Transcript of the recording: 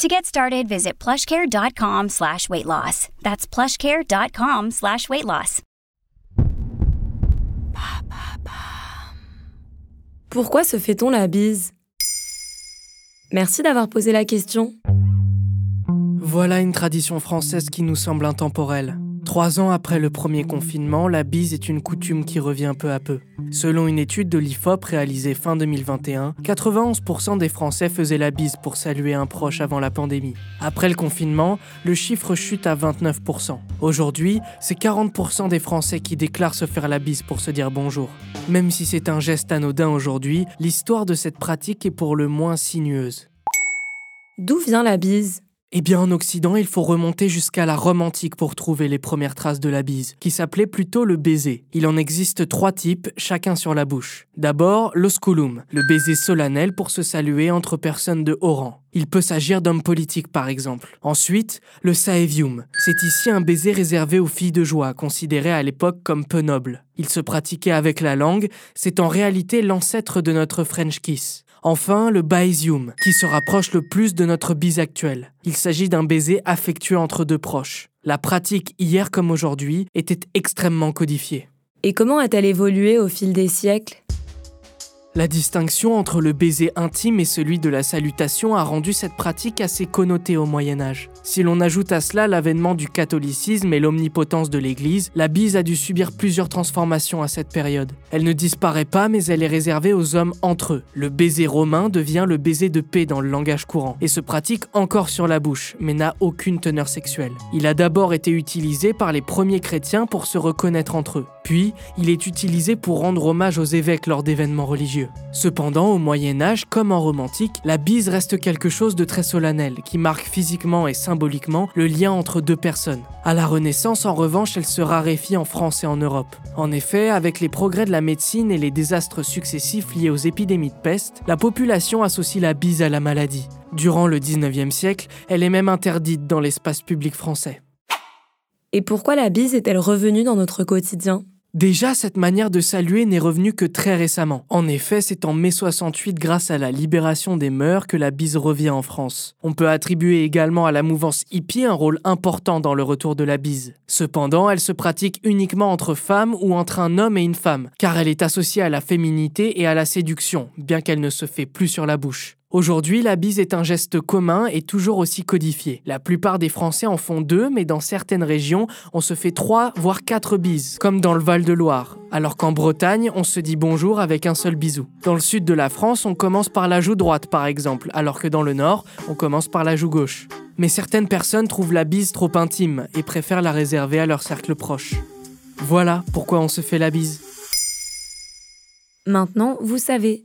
To get started, visit plushcare.com slash weight loss. That's plushcare.com slash weight loss. Pourquoi se fait-on la bise? Merci d'avoir posé la question. Voilà une tradition française qui nous semble intemporelle. Trois ans après le premier confinement, la bise est une coutume qui revient peu à peu. Selon une étude de l'IFOP réalisée fin 2021, 91% des Français faisaient la bise pour saluer un proche avant la pandémie. Après le confinement, le chiffre chute à 29%. Aujourd'hui, c'est 40% des Français qui déclarent se faire la bise pour se dire bonjour. Même si c'est un geste anodin aujourd'hui, l'histoire de cette pratique est pour le moins sinueuse. D'où vient la bise? Eh bien, en Occident, il faut remonter jusqu'à la Rome antique pour trouver les premières traces de la bise, qui s'appelait plutôt le baiser. Il en existe trois types, chacun sur la bouche. D'abord, l'osculum, le baiser solennel pour se saluer entre personnes de haut rang. Il peut s'agir d'hommes politiques par exemple. Ensuite, le saevium. C'est ici un baiser réservé aux filles de joie, considéré à l'époque comme peu noble. Il se pratiquait avec la langue, c'est en réalité l'ancêtre de notre French kiss. Enfin, le baesium, qui se rapproche le plus de notre bise actuelle. Il s'agit d'un baiser affectueux entre deux proches. La pratique, hier comme aujourd'hui, était extrêmement codifiée. Et comment a-t-elle évolué au fil des siècles? La distinction entre le baiser intime et celui de la salutation a rendu cette pratique assez connotée au Moyen Âge. Si l'on ajoute à cela l'avènement du catholicisme et l'omnipotence de l'Église, la bise a dû subir plusieurs transformations à cette période. Elle ne disparaît pas mais elle est réservée aux hommes entre eux. Le baiser romain devient le baiser de paix dans le langage courant et se pratique encore sur la bouche mais n'a aucune teneur sexuelle. Il a d'abord été utilisé par les premiers chrétiens pour se reconnaître entre eux. Puis, il est utilisé pour rendre hommage aux évêques lors d'événements religieux. Cependant, au Moyen Âge, comme en romantique, la bise reste quelque chose de très solennel, qui marque physiquement et symboliquement le lien entre deux personnes. À la Renaissance, en revanche, elle se raréfie en France et en Europe. En effet, avec les progrès de la médecine et les désastres successifs liés aux épidémies de peste, la population associe la bise à la maladie. Durant le 19e siècle, elle est même interdite dans l'espace public français. Et pourquoi la bise est-elle revenue dans notre quotidien? Déjà, cette manière de saluer n'est revenue que très récemment. En effet, c'est en mai 68, grâce à la libération des mœurs, que la bise revient en France. On peut attribuer également à la mouvance hippie un rôle important dans le retour de la bise. Cependant, elle se pratique uniquement entre femmes ou entre un homme et une femme, car elle est associée à la féminité et à la séduction, bien qu'elle ne se fait plus sur la bouche. Aujourd'hui, la bise est un geste commun et toujours aussi codifié. La plupart des Français en font deux, mais dans certaines régions, on se fait trois, voire quatre bises, comme dans le Val-de-Loire. Alors qu'en Bretagne, on se dit bonjour avec un seul bisou. Dans le sud de la France, on commence par la joue droite, par exemple, alors que dans le nord, on commence par la joue gauche. Mais certaines personnes trouvent la bise trop intime et préfèrent la réserver à leur cercle proche. Voilà pourquoi on se fait la bise. Maintenant, vous savez.